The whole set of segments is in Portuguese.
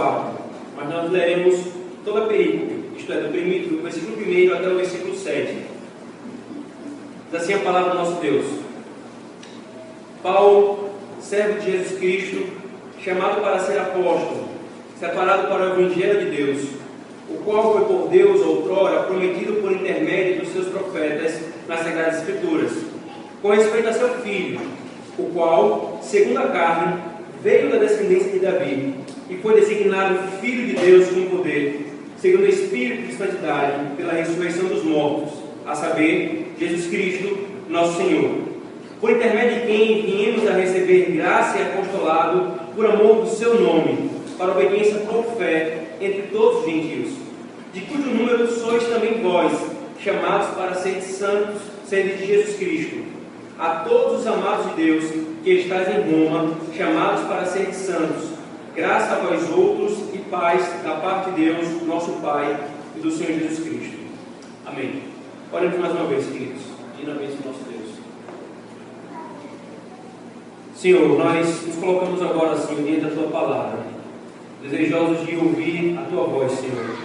4, mas nós leremos toda a perícope, isto é, do, primeiro, do versículo 1 até o versículo 7. Diz assim a palavra do nosso Deus. Paulo, servo de Jesus Cristo, chamado para ser apóstolo, separado para o Evangelho de Deus, o qual foi por Deus outrora prometido por intermédio dos seus profetas nas Sagradas Escrituras, com respeito a seu filho, o qual, segundo a carne, veio da descendência de Davi e foi designado Filho de Deus com poder, segundo o Espírito de Santidade, pela ressurreição dos mortos, a saber, Jesus Cristo, nosso Senhor, por intermédio de quem viemos a receber graça e apostolado por amor do seu nome, para obediência por fé entre todos os gentios, de cujo número sois também vós, chamados para ser santos, sendo de Jesus Cristo. A todos os amados de Deus que estáis em Roma, chamados para ser santos, graça a vós outros e paz da parte de Deus, nosso Pai e do Senhor Jesus Cristo. Amém. Oremos mais uma vez, queridos, e na vez do nosso Deus. Senhor, nós nos colocamos agora, assim, diante da Tua palavra, desejosos de ouvir a Tua voz, Senhor,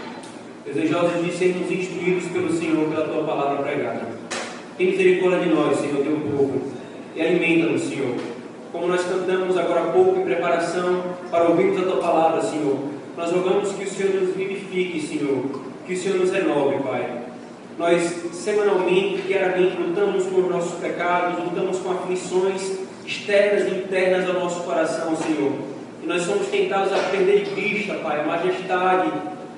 desejosos de sermos instruídos pelo Senhor, pela Tua palavra pregada. Tem misericórdia de nós, Senhor, Teu povo, e alimenta-nos, Senhor. Como nós cantamos agora há pouco em preparação para ouvirmos a Tua palavra, Senhor, nós rogamos que o Senhor nos vivifique, Senhor, que o Senhor nos renove, Pai. Nós, semanalmente, diariamente, lutamos com os nossos pecados, lutamos com aflições externas e internas ao nosso coração, Senhor. E nós somos tentados a perder de vista, Pai, a majestade,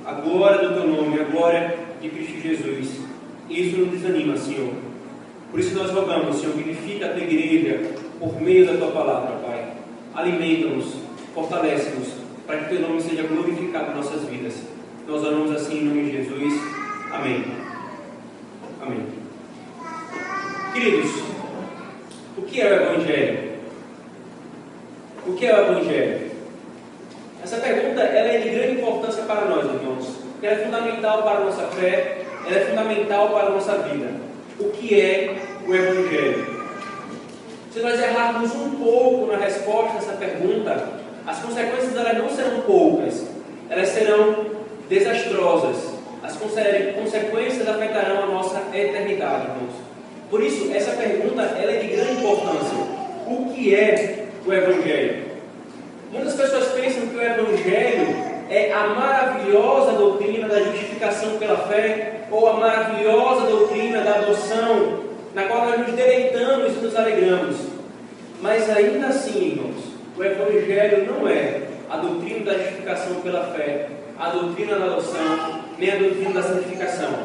a glória do Teu nome, a glória de Cristo Jesus. E isso nos desanima, Senhor. Por isso nós rogamos, Senhor, vivifica a Tua igreja por meio da Tua palavra, Pai. Alimenta-nos, fortalece-nos, para que Teu nome seja glorificado em nossas vidas. Nós oramos assim em nome de Jesus. Amém. Amém. Queridos, o que é o Evangelho? O que é o Evangelho? Essa pergunta ela é de grande importância para nós, irmãos. Ela é fundamental para a nossa fé, ela é fundamental para a nossa vida. O que é o Evangelho? Se nós errarmos um pouco na resposta a essa pergunta, as consequências delas não serão poucas, elas serão desastrosas. As consequências afetarão a nossa eternidade, irmãos. Por isso, essa pergunta ela é de grande importância. O que é o Evangelho? Muitas pessoas pensam que o Evangelho é a maravilhosa doutrina da justificação pela fé ou a maravilhosa doutrina da adoção, na qual nós nos deleitamos e nos alegramos. Mas ainda assim, irmãos, o Evangelho não é a doutrina da justificação pela fé, a doutrina da adoção, nem a doutrina da santificação.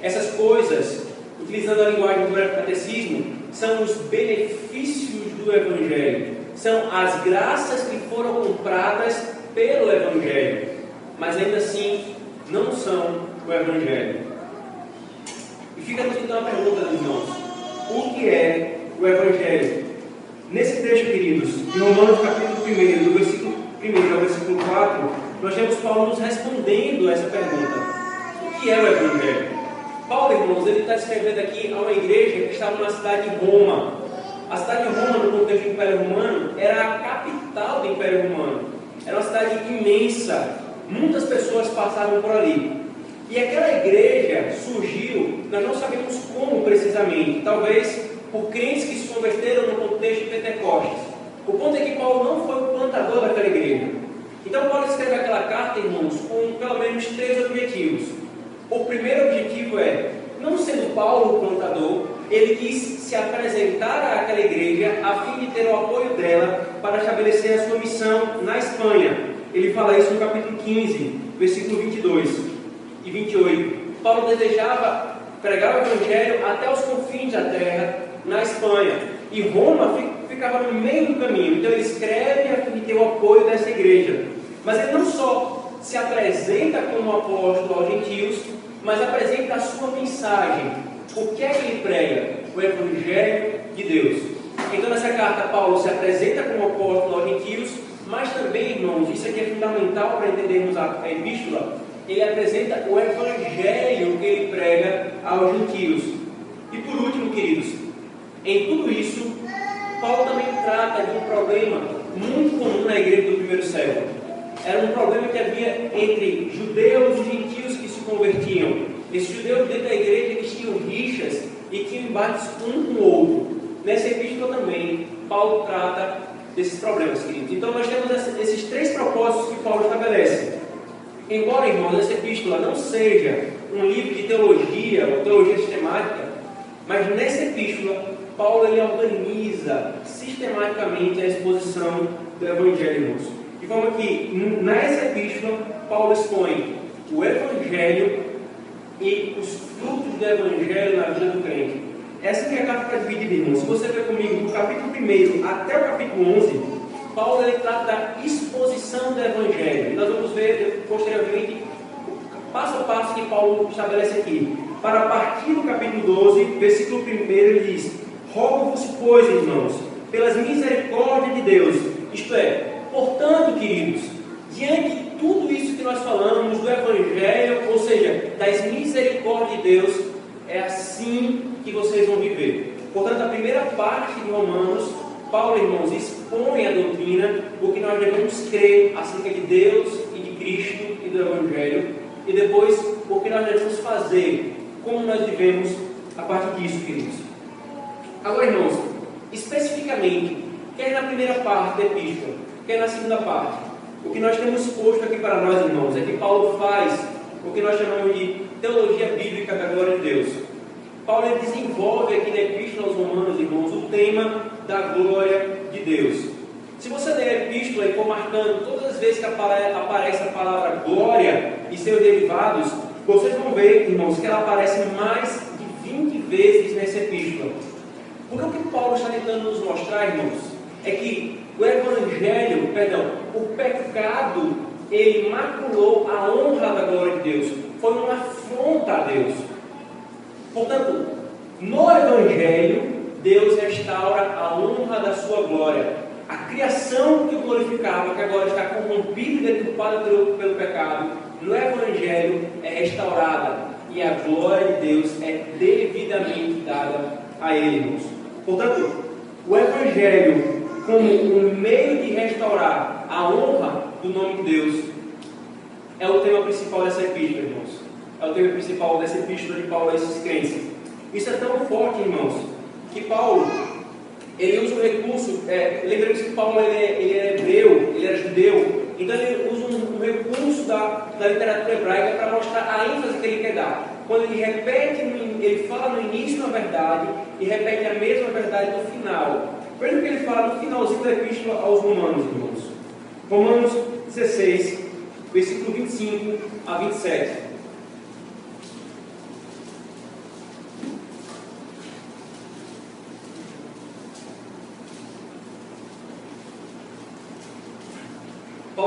Essas coisas, utilizando a linguagem do catecismo, são os benefícios do Evangelho, são as graças que foram compradas pelo Evangelho, mas ainda assim não são o Evangelho. E fica-nos então a pergunta, irmãos: o que é o Evangelho? Nesse texto, queridos, em Romanos capítulo 1, do versículo 1 ao versículo 4, nós temos Paulo nos respondendo a essa pergunta que é o Evangelho. Paulo, irmãos, ele está escrevendo aqui a uma igreja que estava na cidade de Roma. A cidade de Roma, no contexto do Império Romano, era a capital do Império Romano. Era uma cidade imensa. Muitas pessoas passavam por ali. E aquela igreja surgiu, nós não sabemos como precisamente, talvez por crentes que se converteram no contexto de Pentecostes. O ponto é que Paulo não foi o plantador daquela igreja. Então Paulo escreve aquela carta, irmãos, com pelo menos três objetivos. O primeiro objetivo é, não sendo Paulo o plantador, ele quis se apresentar àquela igreja a fim de ter o apoio dela para estabelecer a sua missão na Espanha. Ele fala isso no capítulo 15, versículo 22 e 28. Paulo desejava pregar o evangelho até os confins da terra, na Espanha. E Roma ficava no meio do caminho. Então ele escreve a fim de ter o apoio dessa igreja. Mas ele não só se apresenta como apóstolo aos gentios, mas apresenta a sua mensagem. O que é que ele prega? O Evangelho de Deus. Então, nessa carta, Paulo se apresenta como apóstolo aos gentios, mas também, irmãos, isso aqui é fundamental para entendermos a epístola. Ele apresenta o Evangelho que ele prega aos gentios. E por último, queridos, em tudo isso, Paulo também trata de um problema muito comum na igreja do primeiro século. era um problema que havia entre judeus e gentios que se convertiam. Esses judeus dentro da igreja eles tinham rixas e tinham embates um com o outro. Nessa epístola também, Paulo trata desses problemas, queridos. Então nós temos esses três propósitos que Paulo estabelece. Embora, irmãos, essa epístola não seja um livro de teologia ou teologia sistemática, mas nessa epístola, Paulo ele organiza sistematicamente a exposição do Evangelho. De forma que, nessa epístola, Paulo expõe o Evangelho e os frutos do Evangelho na vida do crente. Essa é a carta dividida, irmãos. Se você ver comigo, do capítulo 1 até o capítulo 11, Paulo ele trata da exposição do Evangelho. E nós vamos ver posteriormente passo a passo que Paulo estabelece aqui. Para partir do capítulo 12, versículo 1, ele diz: Rogo-vos, pois, irmãos, pelas misericórdias de Deus, isto é, portanto, queridos, diante de tudo isso que nós falamos do Evangelho, ou seja, das misericórdias de Deus, é assim que vocês vão viver. Portanto, a primeira parte de Romanos, Paulo, irmãos, expõe a doutrina, o que nós devemos crer acerca de Deus e de Cristo e do Evangelho, e depois o que nós devemos fazer, como nós vivemos a partir disso, queridos. Agora, irmãos, especificamente, quer na primeira parte da epístola, quer na segunda parte, o que nós temos posto aqui para nós, irmãos, é que Paulo faz o que nós chamamos de teologia bíblica da glória de Deus. Paulo desenvolve aqui na epístola aos Romanos, irmãos, o tema da glória de Deus. Se você ler a epístola e for marcando todas as vezes que aparece a palavra glória e seus derivados, vocês vão ver, irmãos, que ela aparece mais de 20 vezes nessa epístola. Porque o que Paulo está tentando nos mostrar, irmãos, é que o evangelho, perdão, o pecado, ele maculou a honra da glória de Deus. Foi uma afronta a Deus. Portanto, no evangelho, Deus restaura a honra da sua glória a criação que o glorificava, que agora está corrompida e deturpada pelo, pecado, no Evangelho é restaurada e a glória de Deus é devidamente dada a ele, irmãos. Portanto, o Evangelho, como um meio de restaurar a honra do nome de Deus, é o tema principal dessa epístola, irmãos. É o tema principal dessa epístola de Paulo a esses crentes. Isso é tão forte, irmãos, que Paulo ele usa um recurso, é, lembremos que Paulo ele é, ele é, hebreu, ele era judeu, então ele usa um, um recurso da, da literatura hebraica para mostrar a ênfase que ele quer dar. Quando ele repete, ele fala no início uma verdade e repete a mesma verdade no final. Veja o que ele fala no finalzinho da epístola aos Romanos, irmãos. Romanos 16, versículo 25 a 27.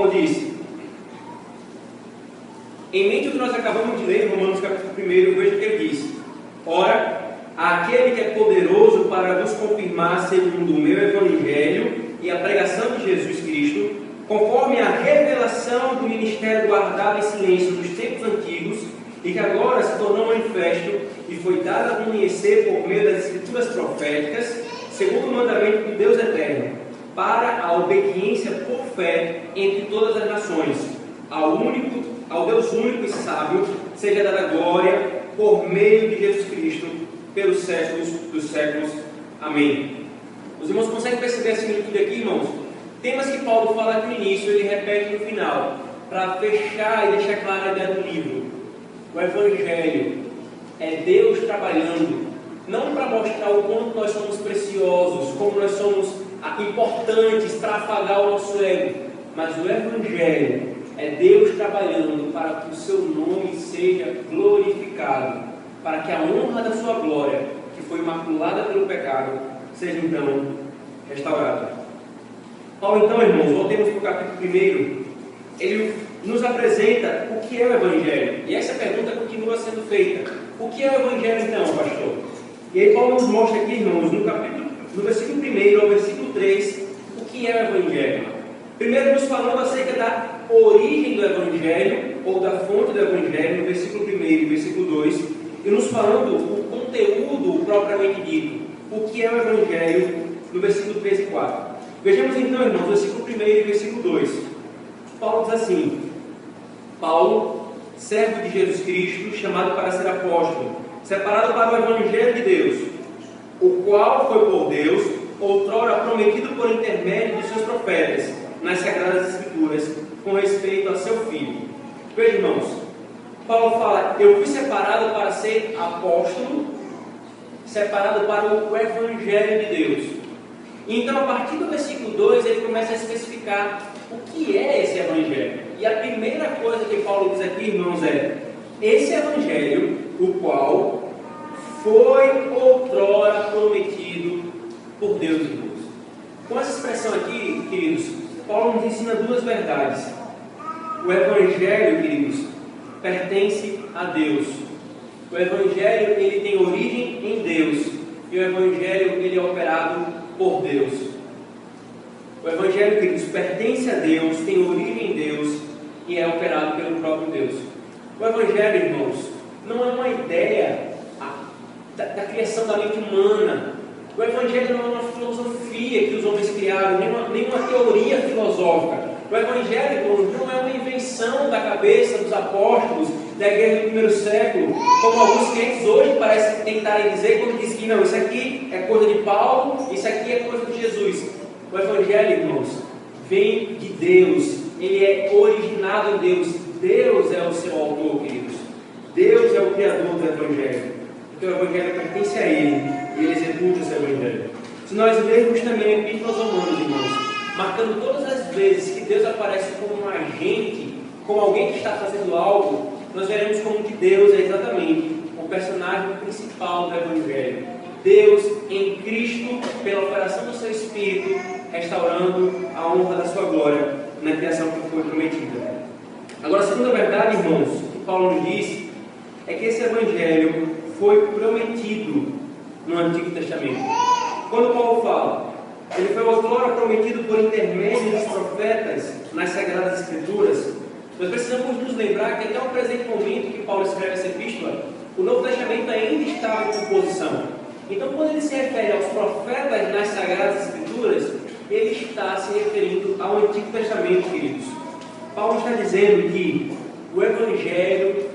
Paulo disse, em mente o que nós acabamos de ler, Romanos capítulo 1, veja o que ele disse. Ora, aquele que é poderoso para nos confirmar segundo o meu evangelho e a pregação de Jesus Cristo, conforme a revelação do ministério guardado em silêncio dos tempos antigos, e que agora se tornou manifesto e foi dado a conhecer por meio das escrituras proféticas, segundo o mandamento do Deus eterno para a obediência por fé entre todas as nações. Ao único, ao Deus único e sábio, seja dada glória por meio de Jesus Cristo, pelos séculos dos séculos. Amém. Os irmãos conseguem perceber a similitude aqui, irmãos? Temas que Paulo fala aqui no início, ele repete no final, para fechar e deixar clara a ideia do livro. O Evangelho é Deus trabalhando, não para mostrar o quanto nós somos preciosos, como nós somos importantes para afagar o nosso ego, mas o Evangelho é Deus trabalhando para que o seu nome seja glorificado, para que a honra da sua glória, que foi imaculada pelo pecado, seja então restaurada. Paulo, então, irmãos, voltemos para o capítulo 1. Ele nos apresenta o que é o Evangelho. E essa pergunta continua sendo feita. O que é o Evangelho, então, pastor? E aí, Paulo nos mostra aqui, irmãos, no capítulo no versículo 1 ao versículo 3, o que é o Evangelho. Primeiro, nos falando acerca da origem do Evangelho, ou da fonte do Evangelho, no versículo 1 e versículo 2, e nos falando o conteúdo propriamente dito, o que é o Evangelho, no versículo 3 e 4. Vejamos então, irmãos, versículo 1 e versículo 2. Paulo diz assim: Paulo, servo de Jesus Cristo, chamado para ser apóstolo, separado para o Evangelho de Deus, o qual foi por Deus, outrora prometido por intermédio dos seus profetas, nas Sagradas Escrituras, com respeito a seu filho. Veja, irmãos, Paulo fala: Eu fui separado para ser apóstolo, separado para o Evangelho de Deus. Então, a partir do versículo 2, ele começa a especificar o que é esse Evangelho. E a primeira coisa que Paulo diz aqui, irmãos, é: esse Evangelho, o qual foi outrora prometido por Deus, irmãos. Com essa expressão aqui, queridos, Paulo nos ensina duas verdades. O Evangelho, queridos, pertence a Deus. O Evangelho ele tem origem em Deus e o Evangelho ele é operado por Deus. O Evangelho, queridos, pertence a Deus, tem origem em Deus e é operado pelo próprio Deus. O Evangelho, irmãos, não é uma ideia da, da criação da mente humana. O Evangelho não é uma filosofia que os homens criaram, nem uma, nem uma teoria filosófica. O Evangelho não é uma invenção da cabeça dos apóstolos da igreja do primeiro século, como alguns crentes hoje parecem tentarem dizer quando dizem que não, isso aqui é coisa de Paulo, isso aqui é coisa de Jesus. O Evangelho, irmãos, vem de Deus, ele é originado em Deus. Deus é o seu autor, queridos. Deus é o criador do Evangelho. Então o Evangelho pertence a Ele e Ele executa esse Evangelho. Se nós lermos também a Epístola aos Romanos, irmãos, marcando todas as vezes que Deus aparece como um agente, como alguém que está fazendo algo, nós veremos como que Deus é exatamente o personagem principal do Evangelho. Deus em Cristo, pela operação do seu Espírito, restaurando a honra da sua glória na criação que foi prometida. Agora, a segunda verdade, irmãos, que Paulo nos diz, é que esse Evangelho foi prometido no Antigo Testamento. Quando Paulo fala, ele foi outrora prometido por intermédio dos profetas nas Sagradas Escrituras. Nós precisamos nos lembrar que até o presente momento que Paulo escreve essa epístola, o Novo Testamento ainda estava em composição. Então, quando ele se refere aos profetas nas Sagradas Escrituras, ele está se referindo ao Antigo Testamento, queridos. Paulo está dizendo que o Evangelho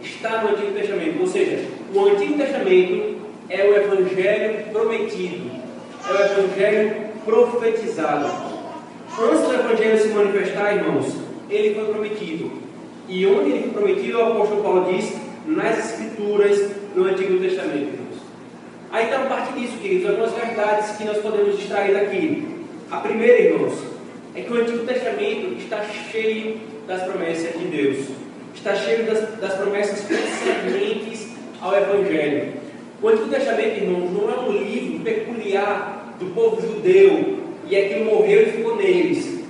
está no Antigo Testamento, ou seja, o Antigo Testamento é o Evangelho prometido, é o Evangelho profetizado. Antes do Evangelho se manifestar, irmãos, ele foi prometido. E onde ele foi prometido, o apóstolo Paulo diz, nas Escrituras, no Antigo Testamento, irmãos. Aí então, a partir disso, queridos, algumas verdades que nós podemos extrair daqui. A primeira, irmãos, é que o Antigo Testamento está cheio das promessas de Deus. Está cheio das, das promessas concernentes ao Evangelho. O Antigo Testamento, irmãos, não é um livro peculiar do povo judeu e aquilo morreu e ficou neles.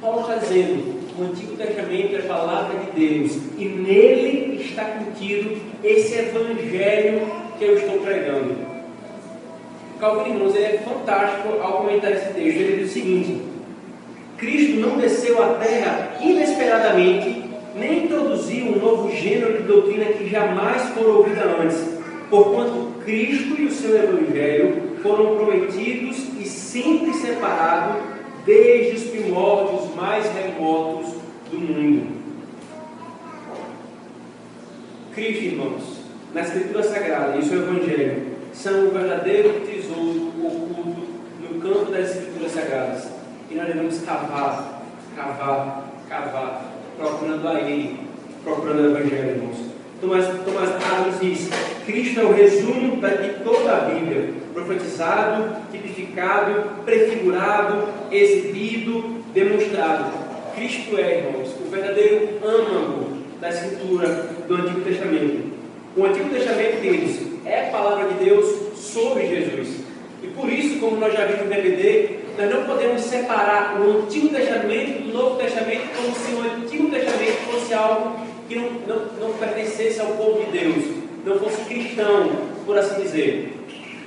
Paulo está dizendo: o Antigo Testamento é a palavra de Deus e nele está contido esse Evangelho que eu estou pregando. Calvino, irmãos, ele é fantástico ao comentar esse texto. Ele diz o seguinte: Cristo não desceu à terra inesperadamente, nem introduziu um novo gênero de doutrina que jamais foi ouvida antes porquanto Cristo e o seu Evangelho foram prometidos e sempre separados desde os primórdios mais remotos do mundo. Cristo, irmãos, na Escritura Sagrada e o seu Evangelho são o verdadeiro tesouro oculto no campo das Escrituras Sagradas. E nós devemos cavar, cavar, cavar, procurando a Ele, procurando o Evangelho, irmãos. Tomás, Tomás Carlos diz: Cristo é o resumo de toda a Bíblia, profetizado, tipificado, prefigurado, exibido, demonstrado. Cristo é, irmãos, o verdadeiro âmago da Escritura do Antigo Testamento. O Antigo Testamento deles é a palavra de Deus sobre Jesus. E por isso, como nós já vimos no DVD, nós não podemos separar o Antigo Testamento do Novo Testamento como se o Antigo Testamento fosse algo que não, não, não pertencesse ao povo de Deus, não fosse cristão, por assim dizer.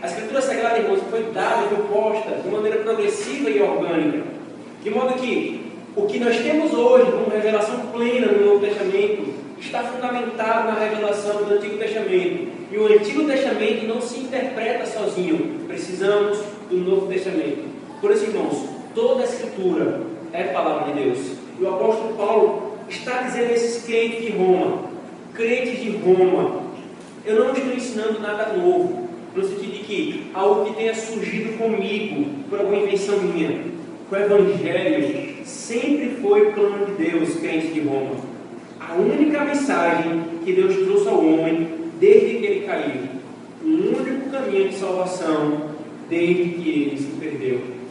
A Escritura Sagrada, irmãos, foi dada e foi posta de maneira progressiva e orgânica, de modo que o que nós temos hoje como revelação plena no Novo Testamento está fundamentado na revelação do Antigo Testamento. E o Antigo Testamento não se interpreta sozinho, precisamos do Novo Testamento. Por isso, irmãos, toda a Escritura é palavra de Deus. O o apóstolo Paulo está dizendo a esses crentes de Roma, crentes de Roma, eu não estou ensinando nada novo, no sentido de que algo que tenha surgido comigo por alguma invenção minha. O Evangelho sempre foi plano de Deus, crentes de Roma. A única mensagem que Deus trouxe ao homem desde que ele caiu. O único caminho de salvação desde que ele se perdeu.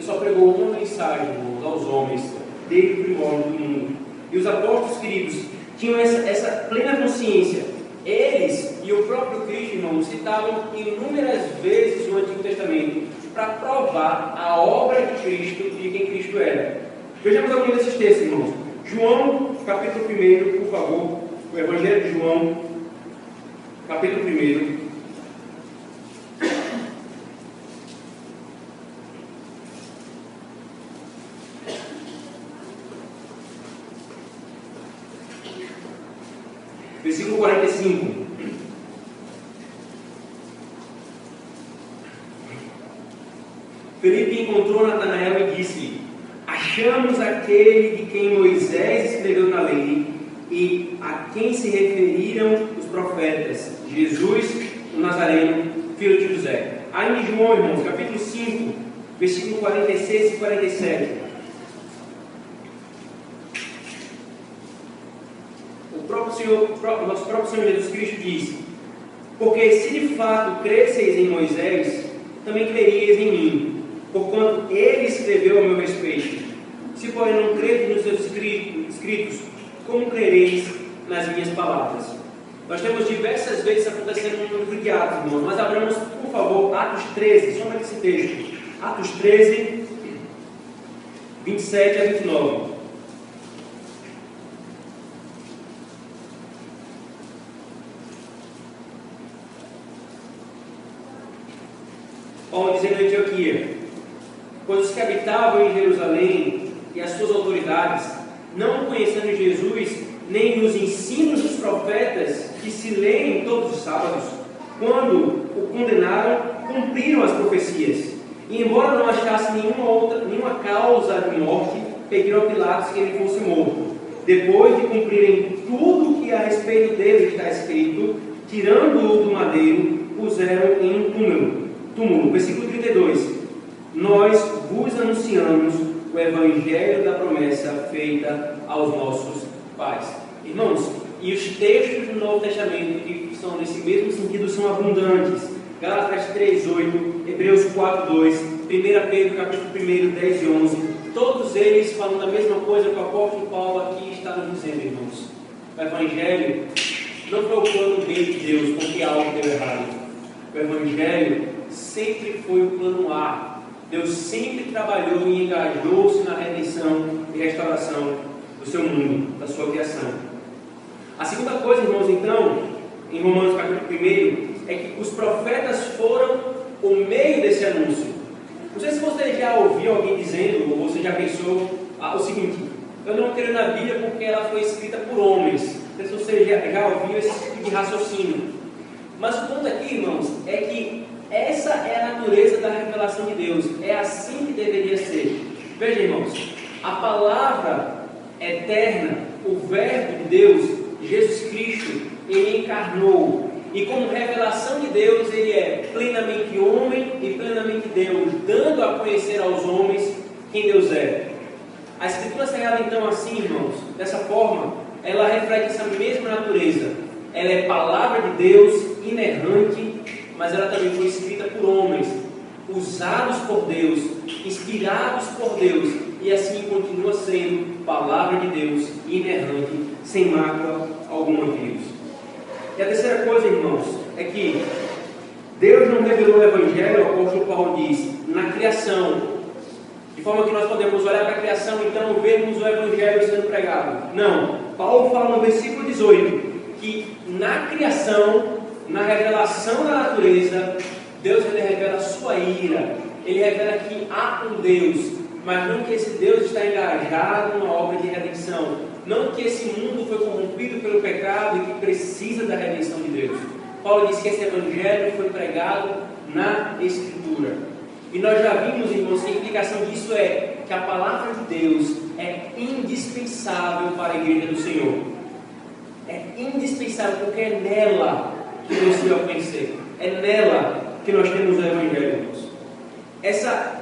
Deus só pregou uma mensagem, aos homens, desde o primórdio do mundo. E os apóstolos queridos tinham essa, essa plena consciência. Eles e o próprio Cristo, irmãos, citavam inúmeras vezes no Antigo Testamento para provar a obra de Cristo e quem Cristo era. Vejamos alguns desses textos, irmãos. João, capítulo 1, por favor. O Evangelho de João, capítulo 1. Versículo 45. Felipe encontrou Natanael e disse: Achamos aquele de quem Moisés escreveu na lei e a quem se referiram os profetas, Jesus, o Nazareno, filho de José. Ainda em João, irmãos, capítulo 5, versículo 46 e 47. O próprio Senhor, o nosso próprio Senhor Jesus Cristo diz: Porque se de fato cresceis em Moisés, também creríeis em mim, porquanto ele escreveu a meu respeito. Se, porém, não credes nos seus escritos, como crereis nas minhas palavras? Nós temos diversas vezes acontecendo no livro de Atos, irmãos, mas abramos, por favor, Atos 13, soma texto. Atos 13, 27 a 29. Paulo dizendo em Antioquia: Pois os que habitavam em Jerusalém e as suas autoridades, não conhecendo Jesus, nem os ensinos dos profetas que se leem todos os sábados, quando o condenaram, cumpriram as profecias. E embora não achasse nenhuma outra, nenhuma causa de morte, pediram a Pilatos que ele fosse morto. Depois de cumprirem tudo o que a respeito dele está escrito, tirando-o do madeiro, puseram em um túmulo. túmulo. Versículo 32. Nós vos anunciamos o evangelho da promessa feita aos nossos pais. Irmãos, e os textos do Novo Testamento que são nesse mesmo sentido são abundantes. Gálatas 3, 8, Hebreus 4, 2, 1 Pedro capítulo 1, 10 e 11. Todos eles falam da mesma coisa que o apóstolo Paulo aqui está nos dizendo, irmãos. O Evangelho não foi o plano B de Deus porque algo deu errado. O Evangelho sempre foi o plano A. Deus sempre trabalhou e engajou-se na redenção e restauração do seu mundo, da sua criação. A segunda coisa, irmãos, então, em Romanos capítulo 1, é que os profetas foram o meio desse anúncio. Não sei se você já ouviu alguém dizendo, ou você já pensou ah, o seguinte: eu não creio na Bíblia porque ela foi escrita por homens. Não sei se você já, já ouviu esse tipo de raciocínio. Mas o ponto aqui, irmãos, é que essa é a natureza da revelação de Deus. É assim que deveria ser. Veja, irmãos, a palavra eterna, o Verbo de Deus, Jesus Cristo, ele encarnou. E como revelação de Deus, ele é plenamente homem e plenamente Deus, dando a conhecer aos homens quem Deus é. A Escritura Sagrada, então, assim, irmãos, dessa forma, ela reflete essa mesma natureza. Ela é palavra de Deus, inerrante, mas ela também foi escrita por homens, usados por Deus, inspirados por Deus, e assim continua sendo palavra de Deus, inerrante, sem mácula alguma de Deus. E a terceira coisa, irmãos, é que Deus não revelou o Evangelho, o apóstolo Paulo diz, na criação, de forma que nós podemos olhar para a criação então vermos o Evangelho sendo pregado. Não. Paulo fala no versículo 18 que na criação, na revelação da natureza, Deus revela a sua ira. Ele revela que há um Deus, mas não que esse Deus está engajado numa obra de redenção. Não que esse mundo foi corrompido pelo pecado e que precisa da redenção de Deus. Paulo diz que esse evangelho foi pregado na Escritura. E nós já vimos, irmãos, que a implicação disso é que a palavra de Deus é indispensável para a igreja do Senhor. É indispensável porque é nela que Deus se vai conhecer. É nela que nós temos o Evangelho, irmãos. Essa,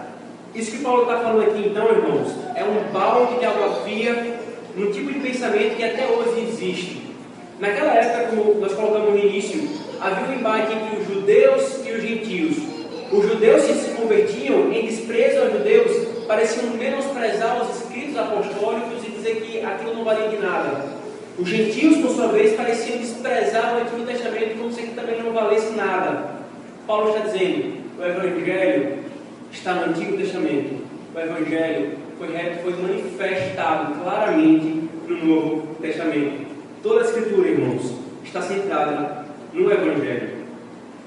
isso que Paulo está falando aqui, então, irmãos, é um balde de água fria num tipo de pensamento que até hoje existe. Naquela época, como nós colocamos no início, havia um embate entre os judeus e os gentios. Os judeus que se convertiam em desprezo aos judeus pareciam menosprezar os escritos apostólicos e dizer que aquilo não valia de nada. Os gentios, por sua vez, pareciam desprezar o Antigo Testamento como se aquilo também não valesse nada. Paulo está dizendo: o Evangelho está no Antigo Testamento. O Evangelho foi, foi manifestado claramente no Novo Testamento. Toda a Escritura, irmãos, está centrada no Evangelho.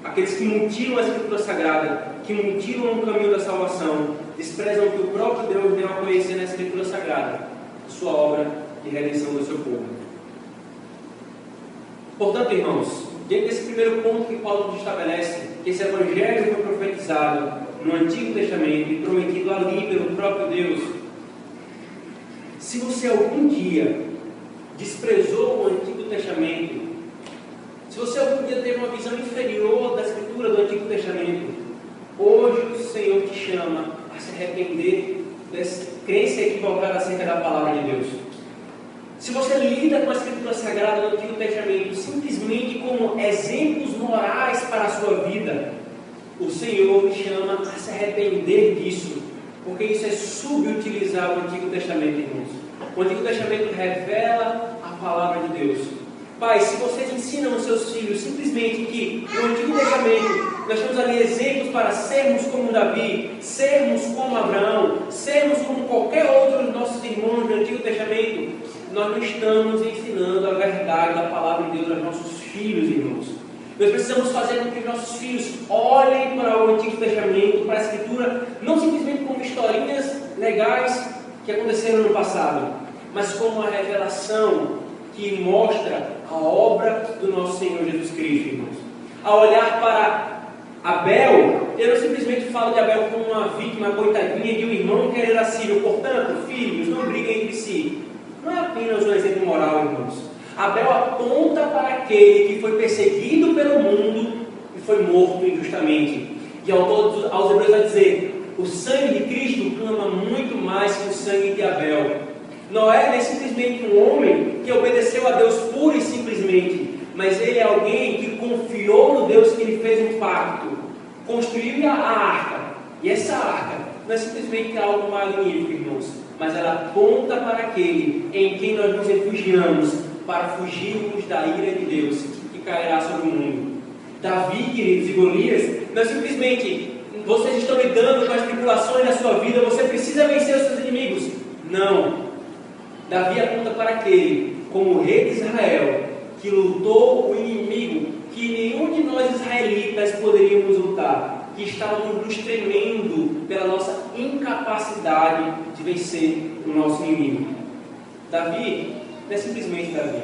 Aqueles que mutilam a Escritura Sagrada, que mutilam o caminho da salvação, desprezam o que o próprio Deus deu a conhecer na Escritura Sagrada, sua obra de redenção do seu povo. Portanto, irmãos, diante desse primeiro ponto que Paulo estabelece, que esse Evangelho foi profetizado no Antigo Testamento e prometido ali pelo próprio Deus, se você algum dia desprezou o Antigo Testamento, se você algum dia teve uma visão inferior da Escritura do Antigo Testamento, hoje o Senhor te chama a se arrepender dessa crença equivocada acerca da palavra de Deus. Se você lida com a Escritura Sagrada do Antigo Testamento simplesmente como exemplos morais para a sua vida, o Senhor me chama a se arrepender disso, porque isso é subutilizar o Antigo Testamento, irmãos. O Antigo Testamento revela a palavra de Deus. Pai, se vocês ensinam os seus filhos simplesmente que no Antigo Testamento nós temos ali exemplos para sermos como Davi, sermos como Abraão, sermos como qualquer outro dos nossos irmãos do Antigo Testamento, nós não estamos ensinando a verdade da palavra de Deus aos nossos filhos, irmãos. Nós precisamos fazer com que os nossos filhos olhem para o Antigo Testamento, para a Escritura, não simplesmente como historinhas legais que aconteceram no passado, mas como uma revelação que mostra a obra do nosso Senhor Jesus Cristo, irmãos. Ao olhar para Abel, eu não simplesmente falo de Abel como uma vítima coitadinha de um irmão que era sírio. Portanto, filhos, não briguem entre si. Não é apenas um exemplo moral, irmãos. Abel aponta para aquele que foi perseguido pelo mundo e foi morto injustamente. E ao todos, aos hebreus vai dizer: o sangue de Cristo clama muito mais que o sangue de Abel. Noé é simplesmente um homem que obedeceu a Deus pura e simplesmente, mas ele é alguém que confiou no Deus que lhe fez um pacto, construiu a arca. E essa arca não é simplesmente algo magnífico, irmãos, mas ela aponta para aquele em quem nós nos refugiamos para fugirmos da ira de Deus que cairá sobre o mundo. Davi, queridos, e Golias, não é simplesmente vocês estão lidando com as tribulações da sua vida, você precisa vencer os seus inimigos. Não. Davi aponta para aquele, como rei de Israel, que lutou o inimigo que nenhum de nós israelitas poderíamos lutar, que estávamos nos tremendo pela nossa incapacidade de vencer o nosso inimigo. Davi não é simplesmente Davi.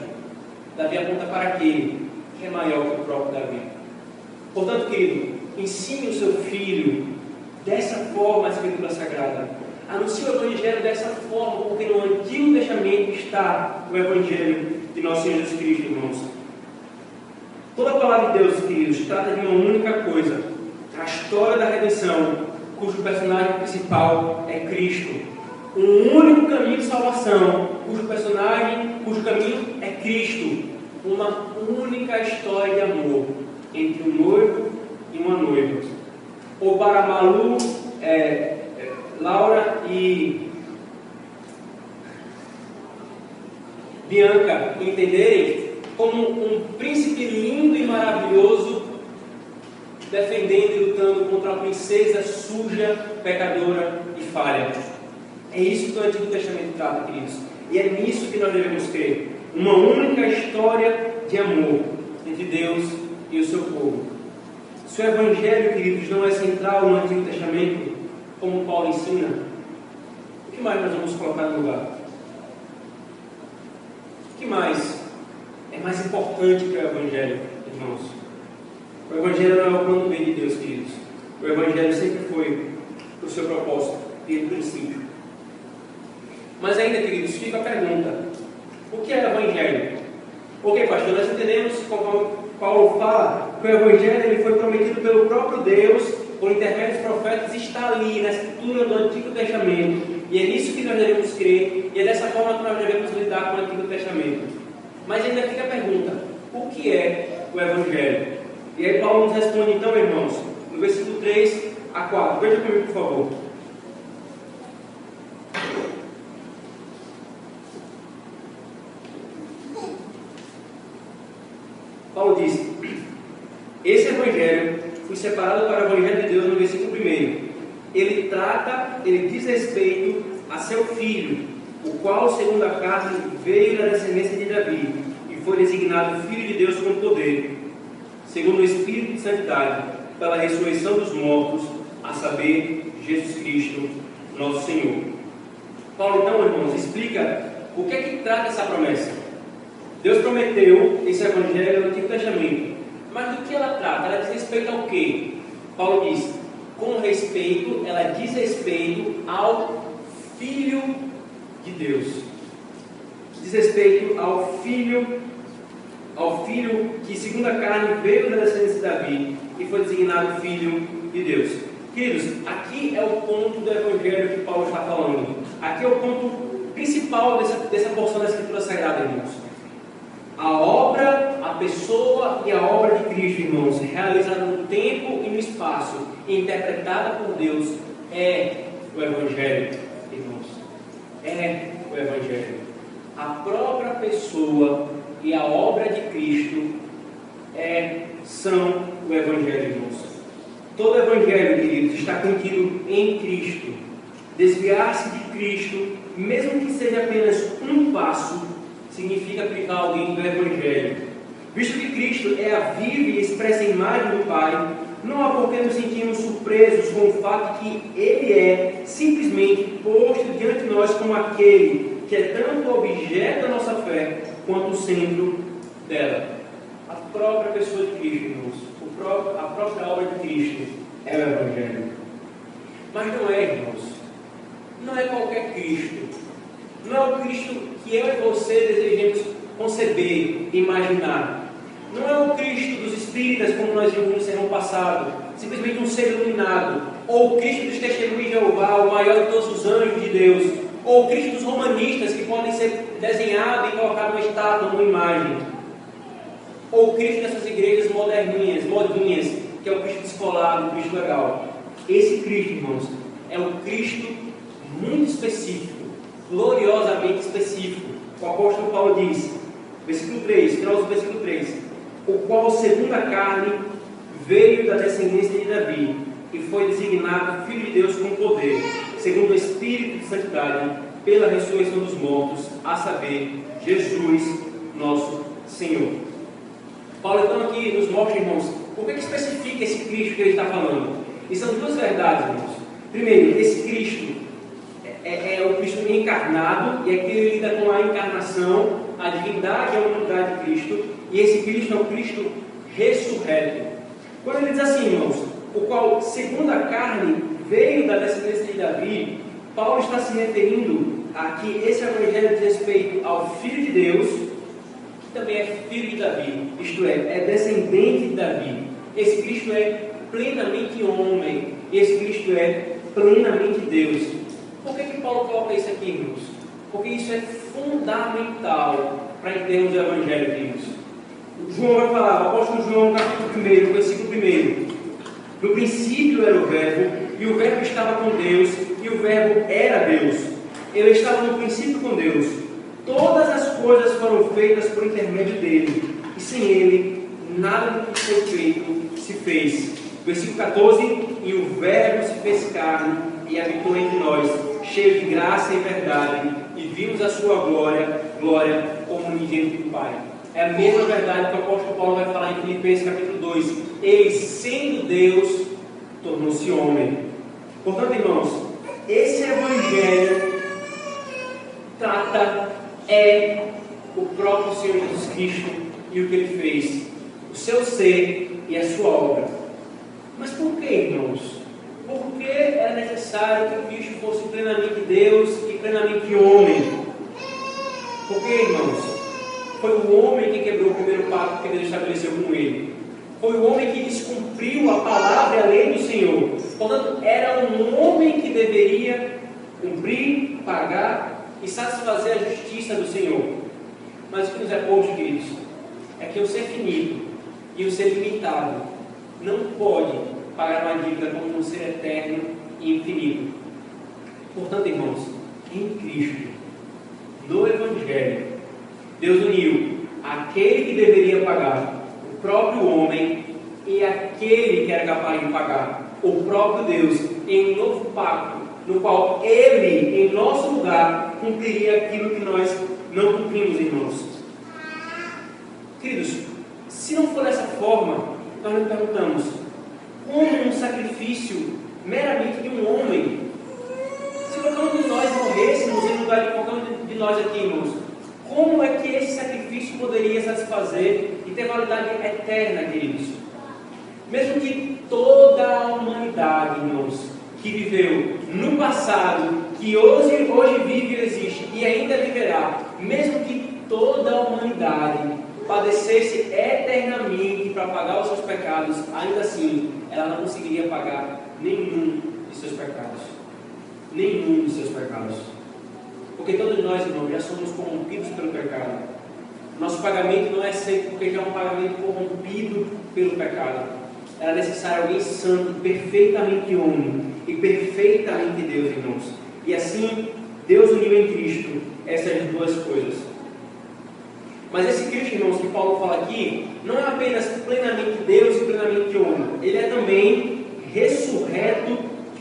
Davi aponta para aquele que é maior que o próprio Davi. Portanto, querido, ensine o seu filho dessa forma a Escritura Sagrada. Anuncie o Evangelho dessa forma, porque no Antigo Testamento está o Evangelho de nosso Senhor Jesus Cristo, irmãos. Toda a palavra de Deus, queridos, trata de uma única coisa: a história da redenção, cujo personagem principal é Cristo. Um único caminho de salvação, cujo personagem, cujo caminho é Cristo. Uma única história de amor entre um noivo e uma noiva. Ou para Malu, é, é, Laura e Bianca entenderem como um príncipe lindo e maravilhoso defendendo e lutando contra a princesa suja, pecadora e falha. É isso que o Antigo Testamento trata, queridos. E é nisso que nós devemos crer. Uma única história de amor entre Deus e o seu povo. Se o Evangelho, queridos, não é central no Antigo Testamento, como Paulo ensina, o que mais nós vamos colocar no lugar? O que mais é mais importante que o Evangelho, irmãos? O Evangelho não é o plano B de Deus, queridos. O Evangelho sempre foi o seu propósito, desde o princípio. Mas ainda, queridos, fica a pergunta: o que é o Evangelho? Ok, pastor, nós entendemos, como Paulo fala, que o Evangelho ele foi prometido pelo próprio Deus, por intermédio dos profetas, está ali na escritura do Antigo Testamento. E é nisso que nós devemos crer, e é dessa forma que nós devemos lidar com o Antigo Testamento. Mas ainda fica a pergunta: o que é o Evangelho? E aí Paulo nos responde, então, irmãos, no versículo 3 a 4. Veja comigo, por favor. Paulo diz: Esse evangelho foi separado para o evangelho de Deus no versículo 1. Ele trata, ele diz respeito a seu filho, o qual, segundo a carne, veio da descendência de Davi e foi designado filho de Deus com poder, segundo o Espírito de Santidade, pela ressurreição dos mortos, a saber, Jesus Cristo, nosso Senhor. Paulo, então, irmãos, explica o que é que trata essa promessa. Deus prometeu esse evangelho no Antigo Testamento. Mas do que ela trata? Ela diz respeito ao quê? Paulo diz, com respeito, ela diz respeito ao Filho de Deus. Diz respeito ao Filho, ao Filho que, segundo a carne, veio da descendência de Davi e foi designado Filho de Deus. Queridos, aqui é o ponto do Evangelho que Paulo está falando. Aqui é o ponto principal dessa, dessa porção da Escritura Sagrada, irmãos. A obra, a pessoa e a obra de Cristo, irmãos, realizada no tempo e no espaço, interpretada por Deus, é o Evangelho, irmãos. É o Evangelho. A própria pessoa e a obra de Cristo é, são o Evangelho, irmãos. Todo Evangelho, queridos, está contido em Cristo. Desviar-se de Cristo, mesmo que seja apenas um passo, significa aplicar alguém do Evangelho. Visto que Cristo é a viva e expressa imagem do Pai, não há por que nos sentirmos surpresos com o fato que Ele é simplesmente posto diante de nós como aquele que é tanto objeto da nossa fé quanto o centro dela. A própria pessoa de Cristo, irmãos, a própria obra de Cristo é o Evangelho. Mas não é, irmãos, não é qualquer Cristo. Não é o Cristo que eu e você desejamos conceber, imaginar. Não é o Cristo dos Espíritas, como nós vimos no sermão passado, simplesmente um ser iluminado. Ou o Cristo dos Testemunhos de Jeová, o maior de todos os anjos de Deus. Ou o Cristo dos romanistas, que podem ser desenhado e colocado numa estátua, numa imagem. Ou o Cristo dessas igrejas moderninhas, modinhas, que é o Cristo descolado, o Cristo legal. Esse Cristo, irmãos, é um Cristo muito específico gloriosamente específico. O apóstolo Paulo diz, versículo 3, final do versículo 3: O qual, segundo a carne, veio da descendência de Davi e foi designado Filho de Deus com poder, segundo o Espírito de Santidade, pela ressurreição dos mortos, a saber, Jesus, nosso Senhor. Paulo então aqui nos mostra, irmãos, por que, que especifica esse Cristo que ele está falando? E são duas verdades, irmãos. Primeiro, esse Cristo é, é, o Cristo encarnado, e aqui ele lida com a encarnação, a divindade e a humanidade de Cristo, e esse Cristo é o Cristo ressurreto. Quando ele diz assim, irmãos, o qual, segundo a carne, veio da descendência de Davi, Paulo está se referindo a que esse evangelho diz respeito ao Filho de Deus, que também é filho de Davi, isto é, é descendente de Davi. Esse Cristo é plenamente homem, esse Cristo é plenamente Deus. Por que, que Paulo coloca isso aqui, irmãos? Porque isso é fundamental para entendermos o Evangelho, irmãos. João vai falar, o apóstolo João, capítulo 1, versículo 1. No princípio era o Verbo, e o Verbo estava com Deus, e o Verbo era Deus. Ele estava no princípio com Deus. Todas as coisas foram feitas por intermédio dele, e sem ele, nada do que foi feito se fez. Versículo 14: E o Verbo se fez carne e habitou entre nós, cheio de graça e verdade, e vimos a sua glória, glória como unigênito do Pai. É a mesma verdade que o apóstolo Paulo vai falar em Filipenses capítulo 2. Ele, sendo Deus, tornou-se homem. Portanto, irmãos, esse evangelho trata é o próprio Senhor Jesus Cristo e o que ele fez, o seu ser e a sua obra. Mas por que, irmãos? porque era necessário que Cristo fosse plenamente Deus e plenamente homem. Porque, irmãos, foi o homem que quebrou o primeiro pacto que Deus estabeleceu com ele. Foi o homem que descumpriu a palavra e a lei do Senhor. Portanto, era um homem que deveria cumprir, pagar e satisfazer a justiça do Senhor. Mas o que nos é posto, queridos, é que o ser finito e o ser limitado não pode pagar uma dívida como um ser eterno e infinito. Portanto, irmãos, em Cristo, no Evangelho, Deus uniu aquele que deveria pagar, o próprio homem, e aquele que era capaz de pagar, o próprio Deus, em um novo pacto, no qual ele, em nosso lugar, cumpriria aquilo que nós não cumprimos, irmãos. Queridos, se não for dessa forma, nós nos perguntamos: como um sacrifício meramente de um homem, se qualquer um de nós morrêssemos em lugar de qualquer um de nós aqui, irmãos, como é que esse sacrifício poderia satisfazer e ter validade eterna, queridos? Mesmo que toda a humanidade, irmãos, que viveu no passado, que hoje, hoje vive e existe e ainda viverá, mesmo que toda a humanidade padecesse eternamente para pagar os seus pecados, ainda assim ela não conseguiria pagar nenhum de seus pecados. Nenhum de seus pecados. Porque todos nós, irmãos, já somos corrompidos pelo pecado. Nosso pagamento não é sempre porque já é um pagamento corrompido pelo pecado. Era necessário alguém santo, perfeitamente homem e perfeitamente Deus, irmãos. E assim, Deus uniu em Cristo essas duas coisas. Mas esse Cristo, irmãos, que Paulo fala aqui, não é apenas plenamente Deus e plenamente homem. Ele é também ressurreto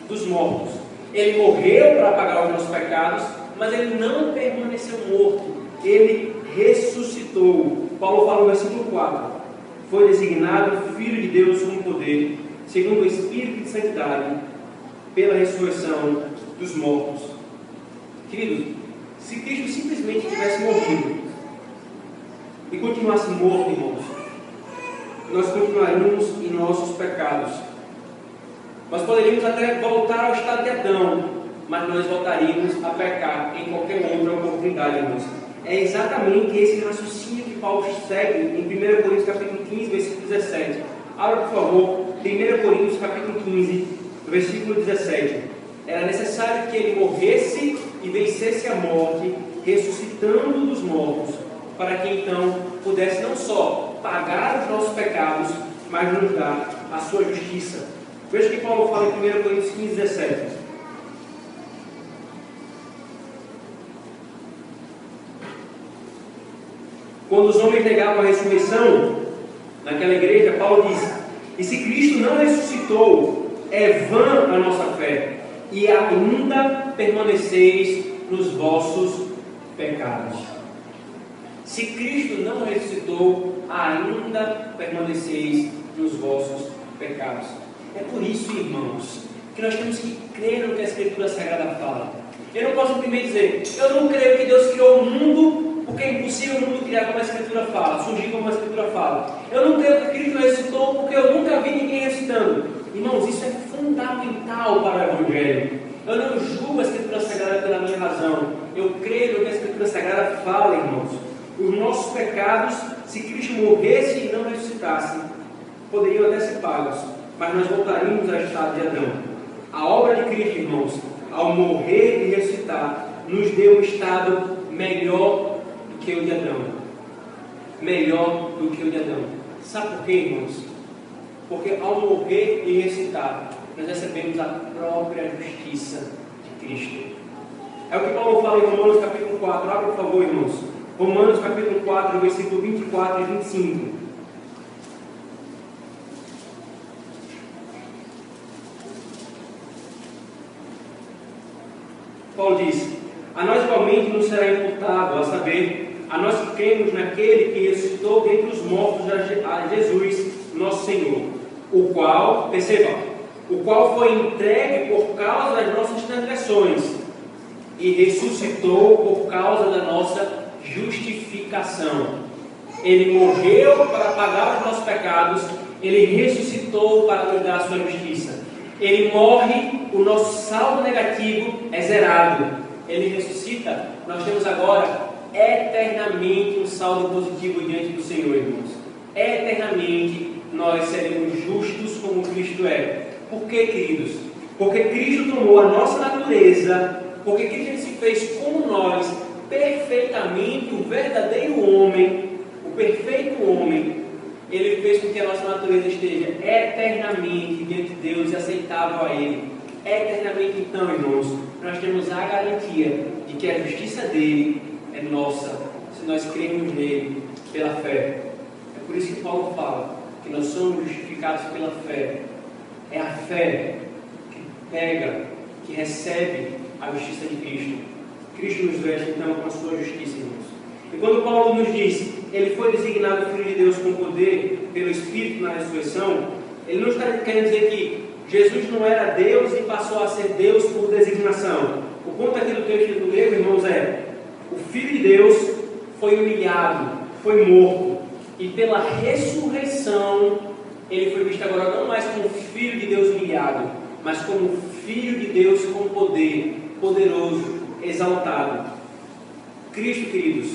dos mortos. Ele morreu para pagar os nossos pecados, mas ele não permaneceu morto. Ele ressuscitou. Paulo fala no versículo 4: Foi designado Filho de Deus com poder, segundo o Espírito de Santidade, pela ressurreição dos mortos. Queridos, se Cristo simplesmente tivesse morrido e continuasse morto, irmãos, nós continuaríamos em nossos pecados. Nós poderíamos até voltar ao estado de Adão, mas nós voltaríamos a pecar em qualquer outra oportunidade, irmãos. É exatamente esse raciocínio que Paulo segue em 1 Coríntios capítulo 15, versículo 17. Abra, por favor, 1 Coríntios capítulo 15, versículo 17. Era necessário que ele morresse e vencesse a morte, ressuscitando dos mortos, para que então pudesse não só pagar os nossos pecados, mas nos dar a sua justiça. Veja o que Paulo fala em 1 Coríntios 15, 17. Quando os homens negavam a ressurreição, naquela igreja, Paulo diz: E se Cristo não ressuscitou, é vã a nossa fé, e ainda permaneceis nos vossos pecados. Se Cristo não ressuscitou, ainda permaneceis nos vossos pecados. É por isso, irmãos, que nós temos que crer no que a Escritura Sagrada fala. Eu não posso simplesmente dizer, eu não creio que Deus criou o mundo, porque é impossível o mundo criar como a Escritura fala, surgir como a Escritura fala. Eu não creio que Cristo ressuscitou, porque eu nunca vi ninguém ressuscitando. Irmãos, isso é fundamental para o Evangelho. Eu não julgo a Escritura Sagrada pela minha razão. Eu creio no que a Escritura Sagrada fala, irmãos. Os nossos pecados, se Cristo morresse e não ressuscitasse, poderiam até ser pagos, mas nós voltaríamos ao estado de Adão. A obra de Cristo, irmãos, ao morrer e ressuscitar, nos deu um estado melhor que o de Adão. Melhor do que o de Adão. Sabe por quê, irmãos? Porque ao morrer e ressuscitar, nós recebemos a própria justiça de Cristo. É o que Paulo fala em Romanos capítulo 4. Abra, por favor, irmãos. Romanos capítulo 4, versículo 24 e 25. Paulo diz: A nós igualmente nos será imputado, a saber, a nós que cremos naquele que ressuscitou dentre os mortos a Jesus, nosso Senhor, o qual, perceba, o qual foi entregue por causa das nossas transgressões e ressuscitou por causa da nossa justificação. Ele morreu para pagar os nossos pecados, ele ressuscitou para nos dar a sua justiça. Ele morre, o nosso saldo negativo é zerado. ele ressuscita, nós temos agora eternamente um saldo positivo diante do Senhor, irmãos. Eternamente nós seremos justos como Cristo é. Por que, queridos? Porque Cristo tomou a nossa natureza, porque Cristo se fez como nós, perfeitamente o verdadeiro homem, o perfeito homem, ele fez com que a nossa natureza esteja eternamente diante de Deus e aceitável a Ele. Eternamente, então, irmãos, nós temos a garantia de que a justiça dele é nossa, se nós cremos nele pela fé. É por isso que Paulo fala que nós somos justificados pela fé. É a fé que pega, que recebe a justiça de Cristo. Cristo nos veste então com a sua justiça, irmãos. E quando Paulo nos diz, ele foi designado Filho de Deus com poder pelo Espírito na ressurreição, ele não está querendo dizer que Jesus não era Deus e passou a ser Deus por designação. O ponto aqui do texto do grego, irmãos, é o Filho de Deus foi humilhado, foi morto, e pela ressurreição ele foi visto agora não mais como Filho de Deus humilhado, mas como Filho de Deus com poder, poderoso, exaltado. Cristo, queridos,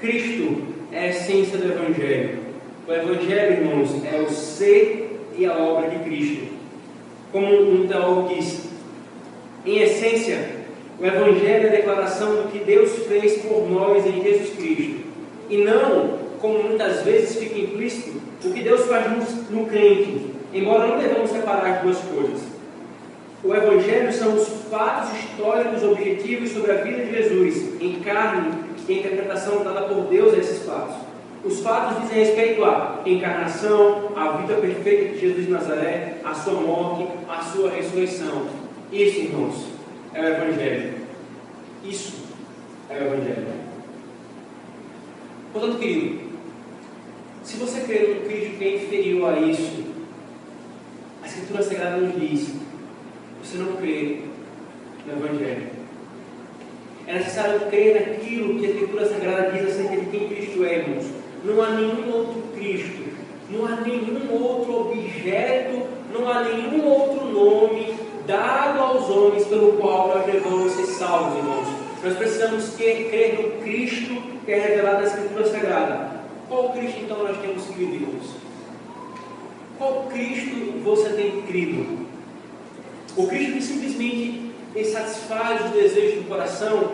Cristo é a essência do Evangelho. O Evangelho, irmãos, é o ser e a obra de Cristo. Como um teólogo diz, em essência, o Evangelho é a declaração do que Deus fez por nós em Jesus Cristo. E não, como muitas vezes fica implícito, o que Deus faz no, no crente, embora não devamos separar as duas coisas. O Evangelho são os fatos históricos objetivos sobre a vida de Jesus, em carne e interpretação dada por Deus a esses fatos. Os fatos dizem respeito à encarnação, à vida perfeita de Jesus de Nazaré, à sua morte, à sua ressurreição. Isso, irmãos, é o Evangelho. Isso é o Evangelho. Portanto, querido, se você crê no Cristo que é inferior a isso, a Escritura Sagrada nos diz: você não crê no Evangelho. É necessário crer naquilo que a Escritura Sagrada diz acerca de quem Cristo é, irmãos. Não há nenhum outro Cristo, não há nenhum outro objeto, não há nenhum outro nome dado aos homens pelo qual nós devemos ser salvos, irmãos. Nós precisamos crer no Cristo que é revelado na Escritura Sagrada. Qual Cristo então nós temos crido, irmãos? Qual Cristo você tem crido? O Cristo que simplesmente satisfaz os desejos do coração.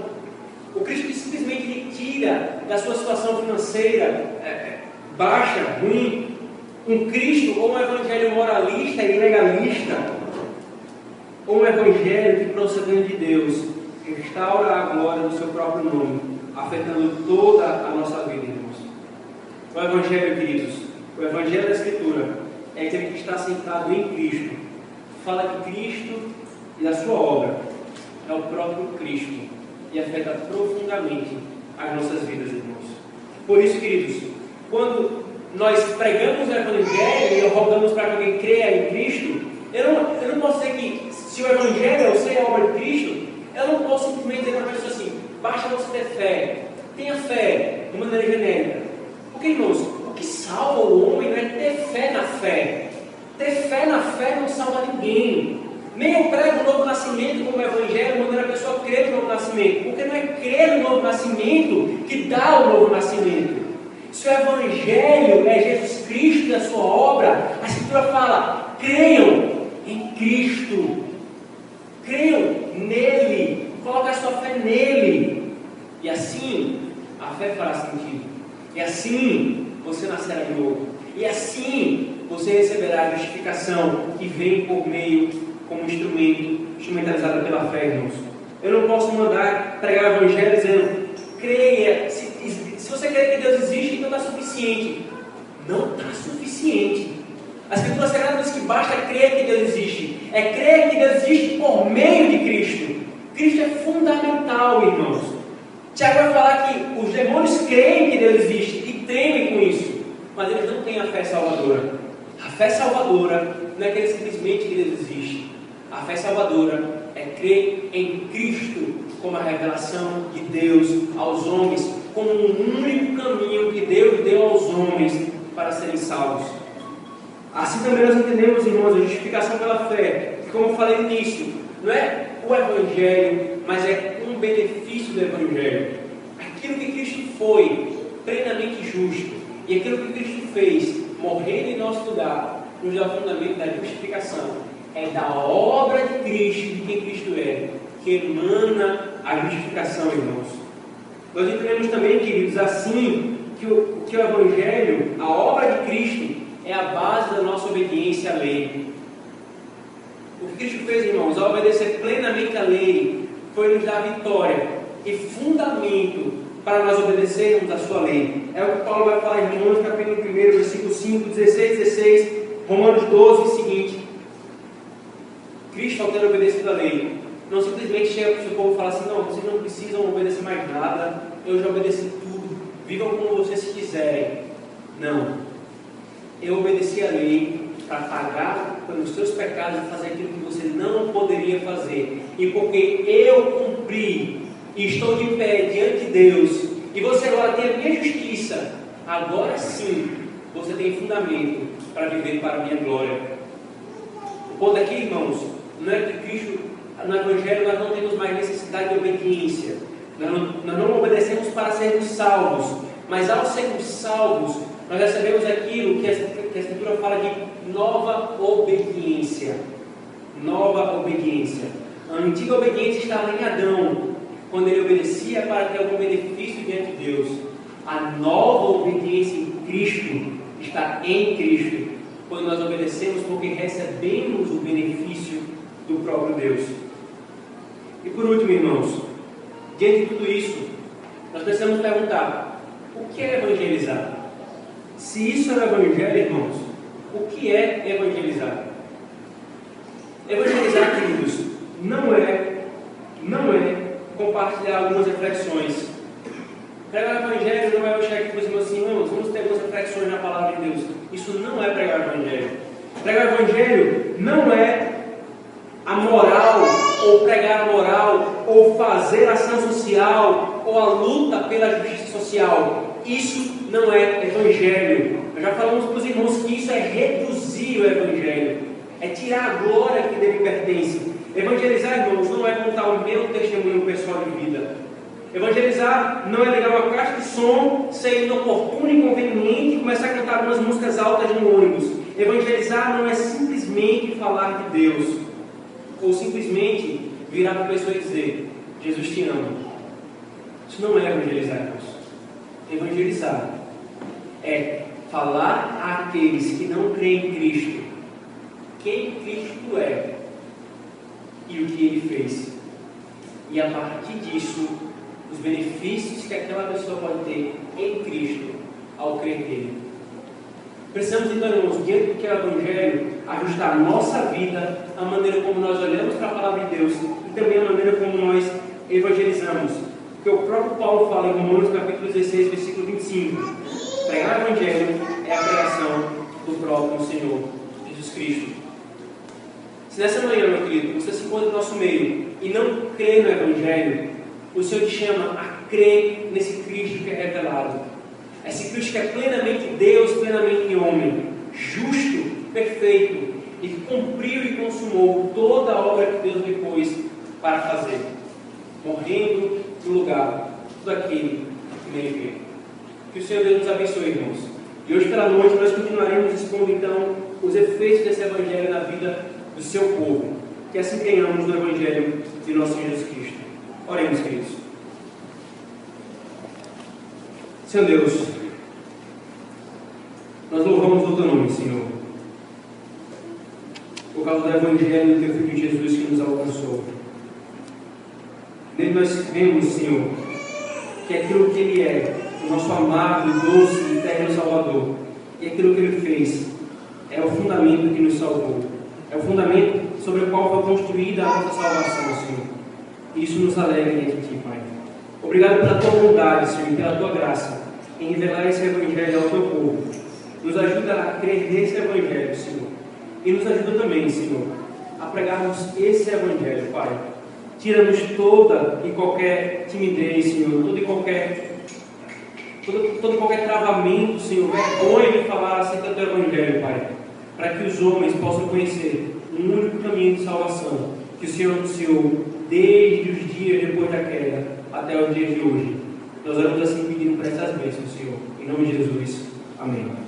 O Cristo que simplesmente lhe tira da sua situação financeira é, é, baixa, ruim. Um Cristo ou um evangelho moralista e legalista. Ou um evangelho que procedendo de Deus restaura a glória do seu próprio nome, afetando toda a nossa vida, irmãos. O evangelho, queridos, o evangelho da Escritura é aquele que está sentado em Cristo. Fala de Cristo e da sua obra é o próprio Cristo e afeta profundamente as nossas vidas, irmãos. Por isso, queridos, quando nós pregamos o Evangelho e rogamos para que alguém creia em Cristo, eu não, eu não posso dizer que se o Evangelho é o ser a obra de Cristo, eu não posso simplesmente dizer para uma pessoa assim, basta você ter fé, tenha fé, de maneira genérica. Porque, irmãos, o que salva o homem não é ter fé na fé. Ter fé na fé não salva ninguém. Nem eu prego o novo nascimento como evangelho, mandando a pessoa crer no novo nascimento. Porque não é crer no novo nascimento que dá o novo nascimento. Se o evangelho é Jesus Cristo e a sua obra, a escritura fala: creiam em Cristo. Creiam nele. Coloque a sua fé nele. E assim a fé fará sentido. E assim você nascerá de novo. E assim você receberá a justificação que vem por meio como instrumento, instrumentalizado pela fé, irmãos. Eu não posso mandar pregar o evangelho dizendo, creia, se, se você crê que Deus existe, então está suficiente. Não está suficiente. A Escritura Sagrada diz que basta crer que Deus existe. É crer que Deus existe por meio de Cristo. Cristo é fundamental, irmãos. Tiago vai falar que os demônios creem que Deus existe e tremem com isso, mas eles não têm a fé salvadora. A fé salvadora não é crer simplesmente que Deus existe, a fé salvadora é crer em Cristo como a revelação de Deus aos homens, como um único caminho que Deus deu aos homens para serem salvos. Assim também nós entendemos, irmãos, a justificação pela fé, como eu falei no início, não é o Evangelho mas é um benefício do Evangelho. Aquilo que Cristo foi, plenamente justo, e aquilo que Cristo fez, morrendo em nosso lugar, nos dá o fundamento da justificação. É da obra de Cristo, de quem Cristo é, que emana a justificação, irmãos. Nós entendemos também, queridos, assim, que o, que o Evangelho, a obra de Cristo, é a base da nossa obediência à lei. O que Cristo fez, irmãos, ao obedecer plenamente à lei, foi nos dar vitória e fundamento para nós obedecermos a sua lei. É o que Paulo vai falar em Romanos capítulo 1, versículo 5, 16, 16, Romanos 12 e seguinte. Cristo, ao ter obedecido a lei, não simplesmente chega para o seu povo e fala assim, não, vocês não precisam obedecer mais nada, eu já obedeci tudo, vivam como vocês quiserem. Não. Eu obedeci a lei para pagar pelos seus pecados e fazer aquilo que você não poderia fazer. E porque eu cumpri e estou de pé diante de Deus, e você agora tem a minha justiça, agora sim você tem fundamento para viver para a minha glória. O ponto aqui, irmãos, não é que Cristo, no Evangelho, nós não temos mais necessidade de obediência. Nós não, nós não obedecemos para sermos salvos, mas ao sermos salvos, nós recebemos aquilo que a, que a Escritura fala de nova obediência. Nova obediência. A antiga obediência estava em Adão, quando ele obedecia para ter algum benefício diante de Deus. A nova obediência em Cristo está em Cristo, quando nós obedecemos porque recebemos o benefício do próprio Deus. E por último, irmãos, diante de tudo isso, nós precisamos perguntar: o que é evangelizar? Se isso o Evangelho, irmãos, o que é evangelizar? Evangelizar, queridos, não é, não é compartilhar algumas reflexões. Pregar o Evangelho não é eu chegar aqui e assim, irmãos, vamos ter algumas reflexões na palavra de Deus. Isso não é pregar o Evangelho. Pregar o Evangelho não é a moral, ou pregar a moral, ou fazer ação social, ou a luta pela justiça social. Isso não é Evangelho. Nós já falamos para os irmãos que isso é reduzir o Evangelho, é tirar a glória que dele pertence. Evangelizar, irmãos, não é contar o meu testemunho pessoal de vida. Evangelizar não é ligar uma caixa de som, ser inoportuno e inconveniente e começar a cantar algumas músicas altas no ônibus. Evangelizar não é simplesmente falar de Deus, ou simplesmente virar para a pessoa e dizer: Jesus te ama. Isso não é evangelizar, irmãos. Evangelizar é falar àqueles que não creem em Cristo quem Cristo é e o que ele fez. E a partir disso, os benefícios que aquela pessoa pode ter em Cristo ao crer nele. Precisamos então, irmãos, diante do que é o Evangelho, ajustar a nossa vida, a maneira como nós olhamos para a palavra de Deus e também a maneira como nós evangelizamos. Porque o próprio Paulo fala em Romanos capítulo 16, versículo 25: pregar o Evangelho é a pregação do próprio Senhor Jesus Cristo. Se nessa manhã, meu querido, você se encontra no nosso meio e não crê no Evangelho, o Senhor te chama a crer nesse Cristo que é revelado. Esse Cristo que é plenamente Deus, plenamente homem, justo, perfeito, e que cumpriu e consumou toda a obra que Deus lhe pôs para fazer, morrendo no lugar tudo aquele que nele vê. Que o Senhor Deus nos abençoe, irmãos. E hoje pela noite nós continuaremos expondo então os efeitos desse Evangelho na vida do seu povo. Que assim tenhamos no Evangelho de nosso Jesus Cristo. Oremos, queridos. Senhor Deus, nós louvamos o teu nome, Senhor, por causa do Evangelho do teu Filho Jesus que nos alcançou. Nele nós vemos, Senhor, que aquilo que Ele é, o nosso amado, doce e eterno Salvador, e aquilo que Ele fez, é o fundamento que nos salvou. É o fundamento sobre o qual foi construída a nossa salvação, Senhor. E isso nos alegra diante Ti, Pai. Obrigado pela Tua bondade, Senhor, e pela Tua graça em revelar esse Evangelho ao Teu povo. Nos ajuda a crer nesse Evangelho, Senhor. E nos ajuda também, Senhor, a pregarmos esse Evangelho, Pai. Tira-nos toda e qualquer timidez, Senhor, todo e qualquer, todo, todo qualquer travamento, Senhor, vergonha de falar acerca do Evangelho, Pai. Para que os homens possam conhecer um único caminho de salvação que o Senhor anunciou desde os dias depois da queda até os dias de hoje. Nós oramos assim pedindo para essas bênçãos, Senhor. Em nome de Jesus. Amém.